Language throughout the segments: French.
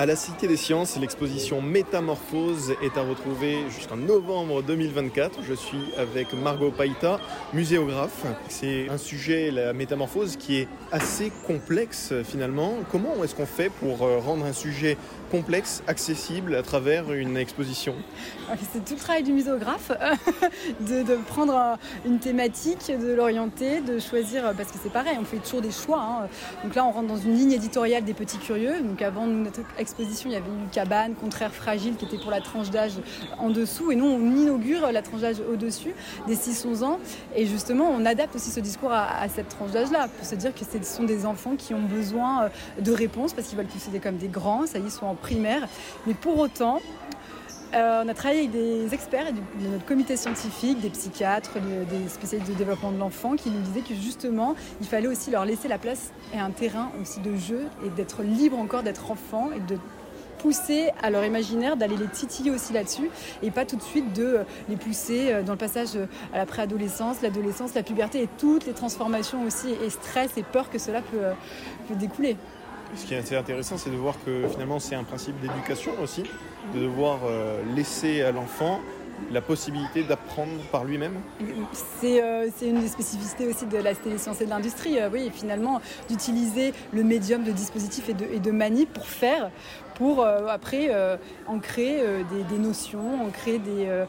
À la Cité des Sciences, l'exposition Métamorphose est à retrouver jusqu'en novembre 2024. Je suis avec Margot Païta, muséographe. C'est un sujet, la métamorphose, qui est assez complexe finalement. Comment est-ce qu'on fait pour euh, rendre un sujet complexe, accessible à travers une exposition? C'est tout le travail du muséographe, de, prendre une thématique, de l'orienter, de choisir, parce que c'est pareil, on fait toujours des choix. Hein. Donc là, on rentre dans une ligne éditoriale des petits curieux. Donc avant notre il y avait eu Cabane, Contraire Fragile, qui était pour la tranche d'âge en dessous. Et nous, on inaugure la tranche d'âge au-dessus, des 6-11 ans. Et justement, on adapte aussi ce discours à, cette tranche d'âge-là, pour se dire que ce sont des enfants qui ont besoin euh, de réponses, parce qu'ils veulent posséder comme des grands, ça y est, sont en primaire. Mais pour autant, euh, on a travaillé avec des experts de notre comité scientifique, des psychiatres, des spécialistes de développement de l'enfant qui nous disaient que justement, il fallait aussi leur laisser la place et un terrain aussi de jeu et d'être libre encore d'être enfant et de pousser à leur imaginaire, d'aller les titiller aussi là-dessus et pas tout de suite de les pousser euh, dans le passage à la préadolescence, l'adolescence, la puberté et toutes les transformations aussi et stress et peur que cela euh, peut découler. Ce qui est assez intéressant, c'est de voir que finalement c'est un principe d'éducation aussi, de devoir euh, laisser à l'enfant la possibilité d'apprendre par lui-même euh, C'est une des spécificités aussi de la téléscience et de l'industrie, euh, oui, finalement, d'utiliser le médium de dispositifs et de, et manip pour faire, pour après en créer des, notions, en créer des,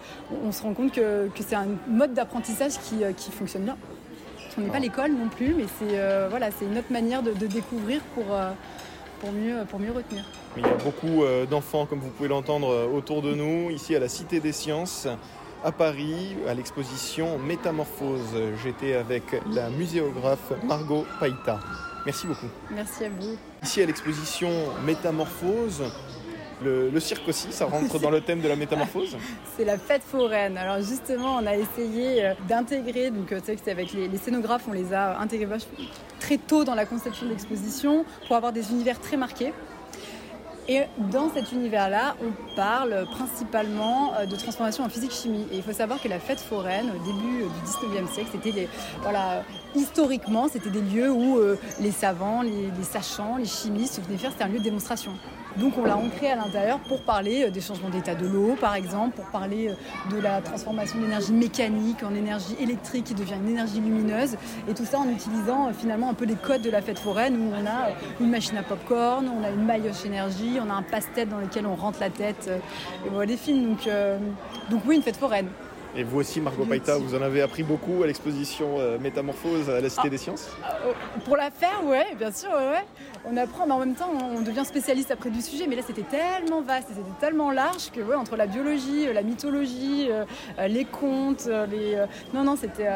on se rend compte que, que c'est un mode d'apprentissage qui, qui fonctionne bien. On n'est pas l'école non plus, mais c'est euh, voilà, une autre manière de, découvrir pour, euh, pour, mieux, pour mieux retenir. Il y a beaucoup euh, d'enfants, comme vous pouvez l'entendre, autour de nous, ici à la Cité des Sciences, à Paris, à l'exposition Métamorphose. J'étais avec la muséographe Margot Païta. Merci beaucoup. Merci à vous. Ici à l'exposition Métamorphose, le, cirque aussi, ça rentre dans le thème de la métamorphose C'est la fête foraine. Alors justement, on a essayé euh, d'intégrer, donc euh, tu que c'est avec les, scénographes, on les a intégrés très tôt dans la conception de l'exposition pour avoir des univers très marqués. Et dans cet univers-là, on parle principalement euh, de transformation en physique-chimie. Et il faut savoir que la fête foraine, au début du 19e siècle, c'était historiquement, c'était des lieux où les savants, les, les, sachants, les chimistes venaient faire, c'était un lieu de démonstration. Donc on l'a ancré à l'intérieur pour parler euh, des changements d'état de l'eau, par exemple, pour parler euh, de la transformation d'énergie mécanique en énergie électrique qui devient une énergie lumineuse. Et tout ça en utilisant euh, finalement un peu les codes de la fête foraine où on a une machine à popcorn, on a une maillotche énergie, on a un passe-tête dans lequel on rentre la tête et on voit des films. Donc oui, une fête foraine. Et vous aussi, Margot Païta, vous en avez appris beaucoup à l'exposition euh, Métamorphose à la Cité ah. des Sciences euh, Pour la faire, oui, bien sûr, ouais. On apprend, mais en même temps, on devient spécialiste après du sujet. Mais là, c'était tellement vaste, c'était tellement large que, ouais, entre la biologie, euh, la mythologie, les contes, les. Non, non, c'était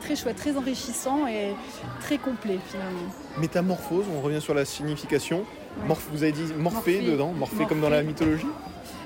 très chouette, très enrichissant et très complet finalement. Métamorphose, on revient sur la signification. Vous avez dit morphée, dedans, morphée, comme dans la mythologie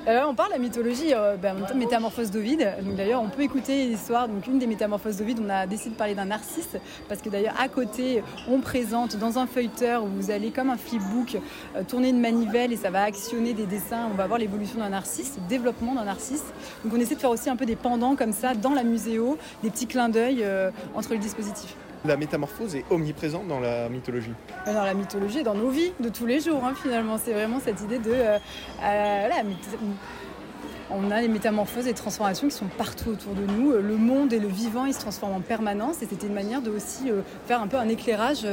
euh, on parle de la mythologie, euh, ben, métamorphose d'Ovide. d'ailleurs, on peut écouter l'histoire. Donc une des métamorphoses d'Ovide, on a décidé de parler d'un narcisse parce que d'ailleurs à côté, on présente dans un feuilleteur où vous allez comme un flipbook euh, tourner une manivelle et ça va actionner des dessins. On va voir l'évolution d'un narcisse, le développement d'un narcisse. Donc on essaie de faire aussi un peu des pendants comme ça dans la muséo, des petits clins d'œil entre les dispositifs. La métamorphose est omniprésente dans la mythologie. Dans la mythologie, dans nos vies de tous les jours, hein, finalement. C'est vraiment cette idée de. Euh, euh, on a les métamorphoses et transformations qui sont partout autour de nous. Le monde et le vivant, ils se transforment en permanence. Et c'était une manière de aussi euh, faire un peu un éclairage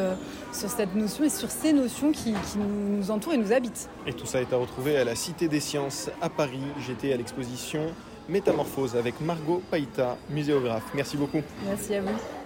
sur cette notion et sur ces notions qui, qui, nous entourent et nous habitent. Et tout ça est à retrouver à la Cité des Sciences à Paris. J'étais à l'exposition Métamorphose avec Margot Païta, muséographe. Merci beaucoup. Merci à vous.